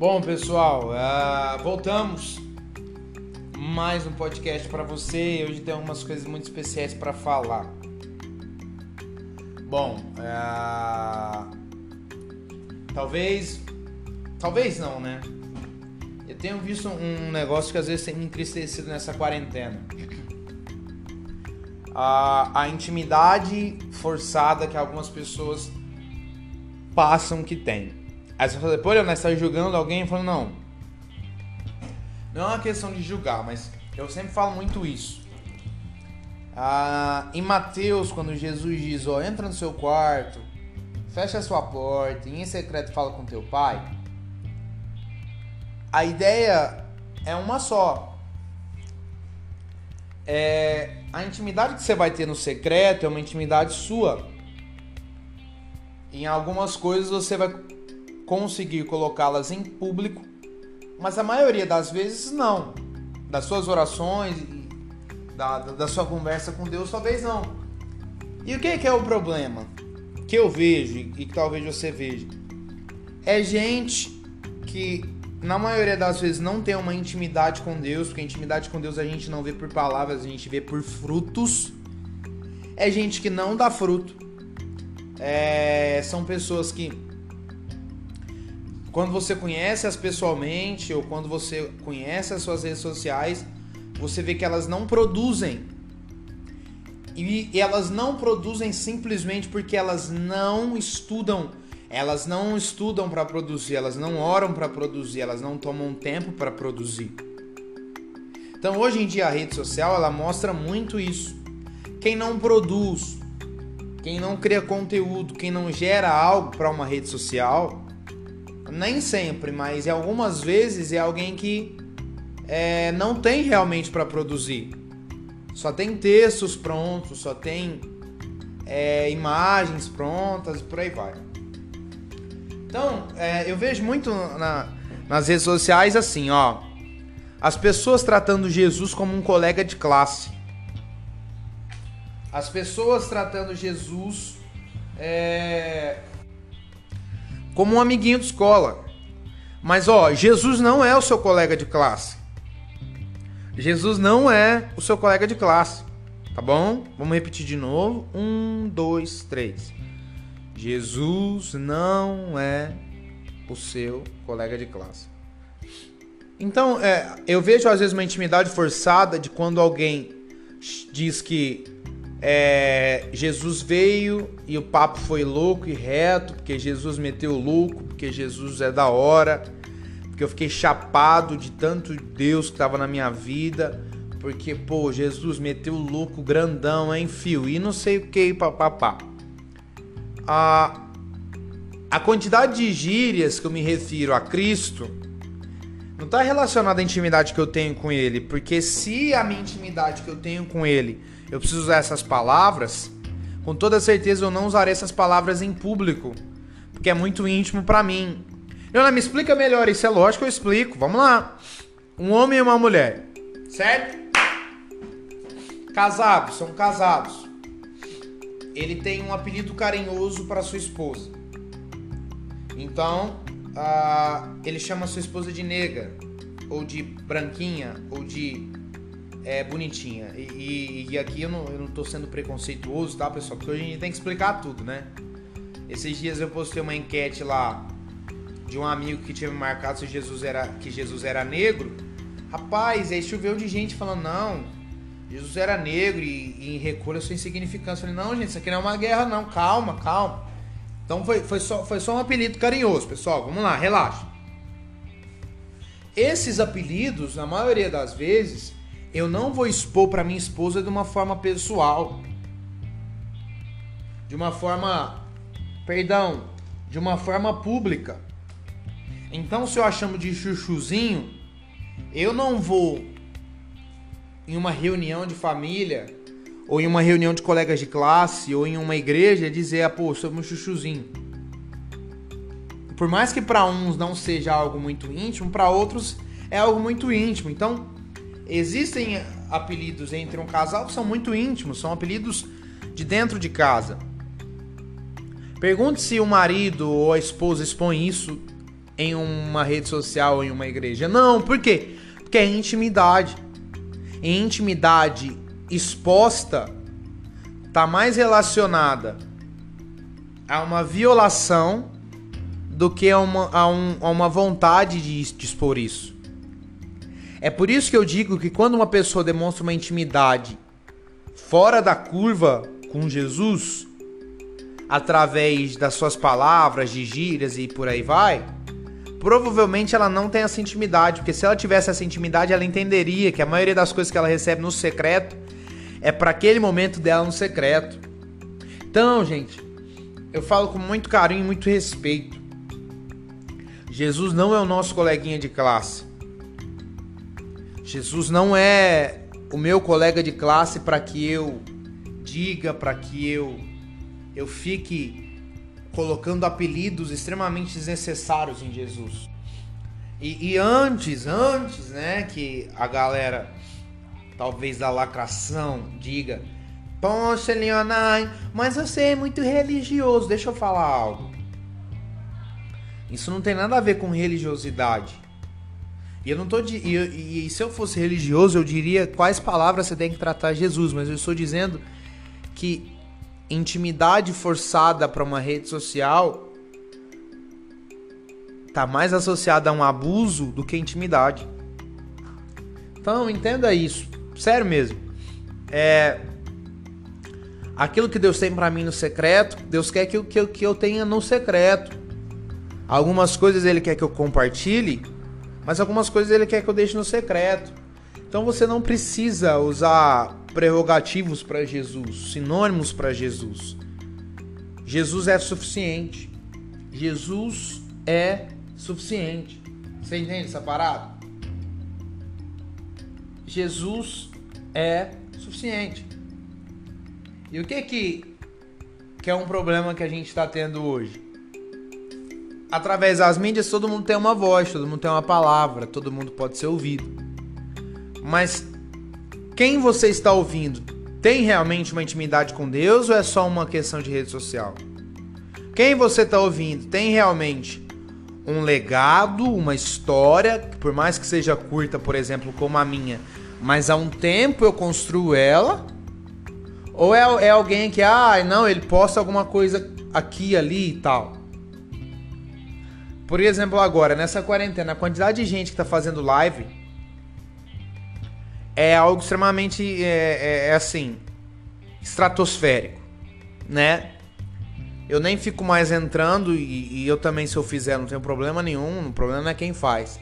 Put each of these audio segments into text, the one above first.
Bom, pessoal, uh, voltamos. Mais um podcast para você. Hoje tem algumas coisas muito especiais para falar. Bom, uh, talvez, talvez não, né? Eu tenho visto um negócio que às vezes tem me entristecido nessa quarentena. A, a intimidade forçada que algumas pessoas passam que tem. Aí você fala, pô, nós está julgando alguém? Eu falo, não. Não é uma questão de julgar, mas eu sempre falo muito isso. Ah, em Mateus, quando Jesus diz, ó, entra no seu quarto, fecha a sua porta e em secreto fala com teu pai, a ideia é uma só. É, a intimidade que você vai ter no secreto é uma intimidade sua. Em algumas coisas você vai conseguir colocá-las em público, mas a maioria das vezes não. Das suas orações, da, da sua conversa com Deus, talvez não. E o que, que é o problema? Que eu vejo e que talvez você veja. É gente que na maioria das vezes não tem uma intimidade com Deus, porque intimidade com Deus a gente não vê por palavras, a gente vê por frutos. É gente que não dá fruto. É, são pessoas que quando você conhece as pessoalmente ou quando você conhece as suas redes sociais, você vê que elas não produzem. E elas não produzem simplesmente porque elas não estudam elas não estudam para produzir, elas não oram para produzir, elas não tomam tempo para produzir. Então, hoje em dia a rede social, ela mostra muito isso. Quem não produz, quem não cria conteúdo, quem não gera algo para uma rede social, nem sempre, mas algumas vezes é alguém que é, não tem realmente para produzir. Só tem textos prontos, só tem é, imagens prontas e por aí vai. Então, é, eu vejo muito na, nas redes sociais assim, ó. As pessoas tratando Jesus como um colega de classe. As pessoas tratando Jesus é, como um amiguinho de escola. Mas ó, Jesus não é o seu colega de classe. Jesus não é o seu colega de classe. Tá bom? Vamos repetir de novo. Um, dois, três. Jesus não é o seu colega de classe. Então, é, eu vejo às vezes uma intimidade forçada de quando alguém diz que é, Jesus veio e o papo foi louco e reto, porque Jesus meteu louco, porque Jesus é da hora, porque eu fiquei chapado de tanto Deus que estava na minha vida, porque, pô, Jesus meteu louco grandão, hein, fio, e não sei o que, papapá. A, a quantidade de gírias que eu me refiro a Cristo não está relacionada à intimidade que eu tenho com Ele, porque se a minha intimidade que eu tenho com Ele eu preciso usar essas palavras, com toda certeza eu não usarei essas palavras em público, porque é muito íntimo para mim. Leona, me explica melhor isso, é lógico eu explico. Vamos lá. Um homem e uma mulher, certo? Casados, são casados ele tem um apelido carinhoso para sua esposa. Então, ele chama sua esposa de nega, ou de branquinha, ou de é, bonitinha. E, e, e, aqui eu não, eu não tô sendo preconceituoso, tá, pessoal? Porque hoje a gente tem que explicar tudo, né? Esses dias eu postei uma enquete lá de um amigo que tinha me marcado se Jesus era, que Jesus era negro. Rapaz, aí choveu de gente falando, não, Jesus era negro e, e recolha sua insignificância. Eu falei, não, gente, isso aqui não é uma guerra, não. Calma, calma. Então foi, foi, só, foi só um apelido carinhoso, pessoal. Vamos lá, relaxa. Esses apelidos, na maioria das vezes, eu não vou expor para minha esposa de uma forma pessoal. De uma forma. Perdão. De uma forma pública. Então, se eu a chamo de chuchuzinho, eu não vou em uma reunião de família, ou em uma reunião de colegas de classe, ou em uma igreja, dizer, ah, pô, sou um chuchuzinho. Por mais que para uns não seja algo muito íntimo, para outros é algo muito íntimo. Então, existem apelidos entre um casal que são muito íntimos, são apelidos de dentro de casa. Pergunte se o marido ou a esposa expõe isso em uma rede social ou em uma igreja. Não, por quê? Porque é intimidade. E intimidade exposta está mais relacionada a uma violação do que a uma, a um, a uma vontade de, expor isso. É por isso que eu digo que quando uma pessoa demonstra uma intimidade fora da curva com Jesus, através das suas palavras, de gírias e por aí vai, provavelmente ela não tem essa intimidade, porque se ela tivesse essa intimidade, ela entenderia que a maioria das coisas que ela recebe no secreto é para aquele momento dela no secreto. Então, gente, eu falo com muito carinho e muito respeito. Jesus não é o nosso coleguinha de classe. Jesus não é o meu colega de classe para que eu diga, para que eu eu fique colocando apelidos extremamente desnecessários em Jesus. E, e, antes, antes, né, que a galera, talvez da lacração, diga: Poxa, Leonai, mas você é muito religioso. Deixa eu falar algo. Isso não tem nada a ver com religiosidade. E eu não tô de, e, e se eu fosse religioso, eu diria quais palavras você tem que tratar Jesus, mas eu estou dizendo que intimidade forçada para uma rede social tá mais associada a um abuso do que intimidade. Então entenda isso, sério mesmo. É aquilo que Deus tem para mim no secreto, Deus quer que eu, que, eu, que eu tenha no secreto. Algumas coisas Ele quer que eu compartilhe, mas algumas coisas Ele quer que eu deixe no secreto. Então você não precisa usar prerrogativos para Jesus, sinônimos para Jesus. Jesus é suficiente. Jesus é suficiente. Você entende essa parada? Jesus é suficiente. E o que que, que é um problema que a gente está tendo hoje? Através das mídias, todo mundo tem uma voz, todo mundo tem uma palavra, todo mundo pode ser ouvido. Mas quem você está ouvindo tem realmente uma intimidade com Deus ou é só uma questão de rede social? Quem você está ouvindo tem realmente um legado, uma história, por mais que seja curta, por exemplo, como a minha, mas há um tempo eu construo ela? Ou é, é alguém que, ah, não, ele posta alguma coisa aqui, ali e tal? Por exemplo, agora, nessa quarentena, a quantidade de gente que está fazendo live é algo extremamente, é, é, é assim, estratosférico, né? Eu nem fico mais entrando e, e, eu também, se eu fizer, não tenho problema nenhum. O problema é quem faz.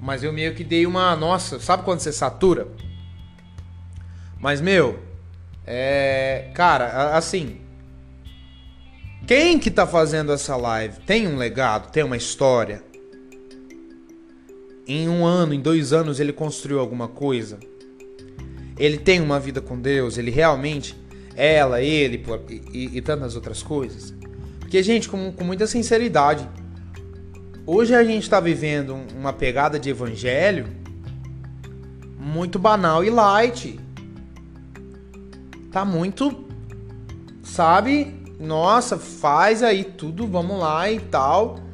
Mas eu meio que dei uma. Nossa, sabe quando você satura? Mas, meu, é. Cara, assim. Quem que tá fazendo essa live tem um legado, tem uma história? em um ano, em dois anos, ele construiu alguma coisa? Ele tem uma vida com Deus? Ele realmente, ela, ele e, e, tantas outras coisas? Porque, gente, com, com muita sinceridade, hoje a gente está vivendo uma pegada de evangelho muito banal e light. Tá muito, sabe? Nossa, faz aí tudo, vamos lá e tal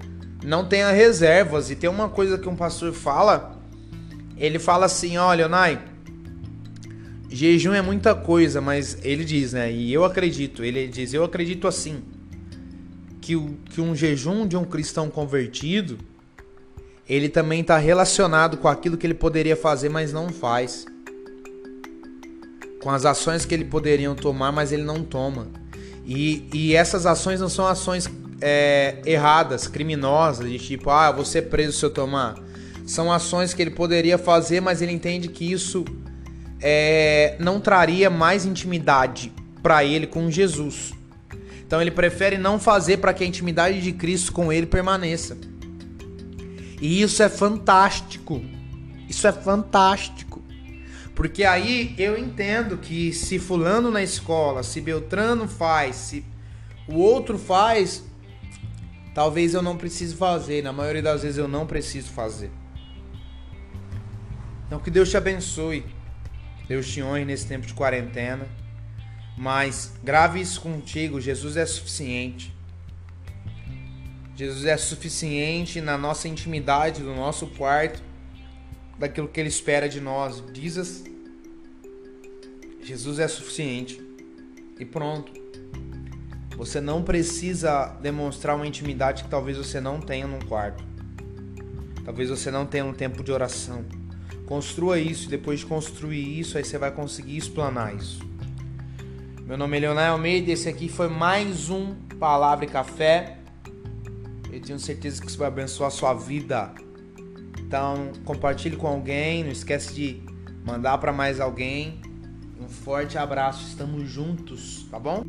não tenha reservas. E tem uma coisa que um pastor fala, ele fala assim, olha, Nai, jejum é muita coisa, mas ele diz, né? E eu acredito, ele diz, eu acredito assim, que, o, que um jejum de um cristão convertido, ele também está relacionado com aquilo que ele poderia fazer, mas não faz. Com as ações que ele poderia tomar, mas ele não toma. E, e essas ações não são ações é, erradas, criminosas, de tipo, ah, vou ser preso se eu tomar. São ações que ele poderia fazer, mas ele entende que isso é, não traria mais intimidade para ele com Jesus. Então ele prefere não fazer para que a intimidade de Cristo com ele permaneça. E isso é fantástico. Isso é fantástico. Porque aí eu entendo que se fulano na escola, se Beltrano faz, se o outro faz, talvez eu não precise fazer. Na maioria das vezes eu não preciso fazer. Então que Deus te abençoe. Deus te honre nesse tempo de quarentena. Mas grave isso contigo. Jesus é suficiente. Jesus é suficiente na nossa intimidade, no nosso quarto, daquilo que Ele espera de nós. Diz Jesus é suficiente. E pronto. Você não precisa demonstrar uma intimidade que talvez você não tenha num quarto. Talvez você não tenha um tempo de oração. Construa isso, depois de construir isso, aí você vai conseguir explanar isso. Meu nome é Leonel Almeida, esse aqui foi mais um Palavra e Café. Eu tenho certeza que isso vai abençoar a sua vida. Então, compartilhe com alguém, não esquece de mandar para mais alguém. Um forte abraço, estamos juntos, tá bom?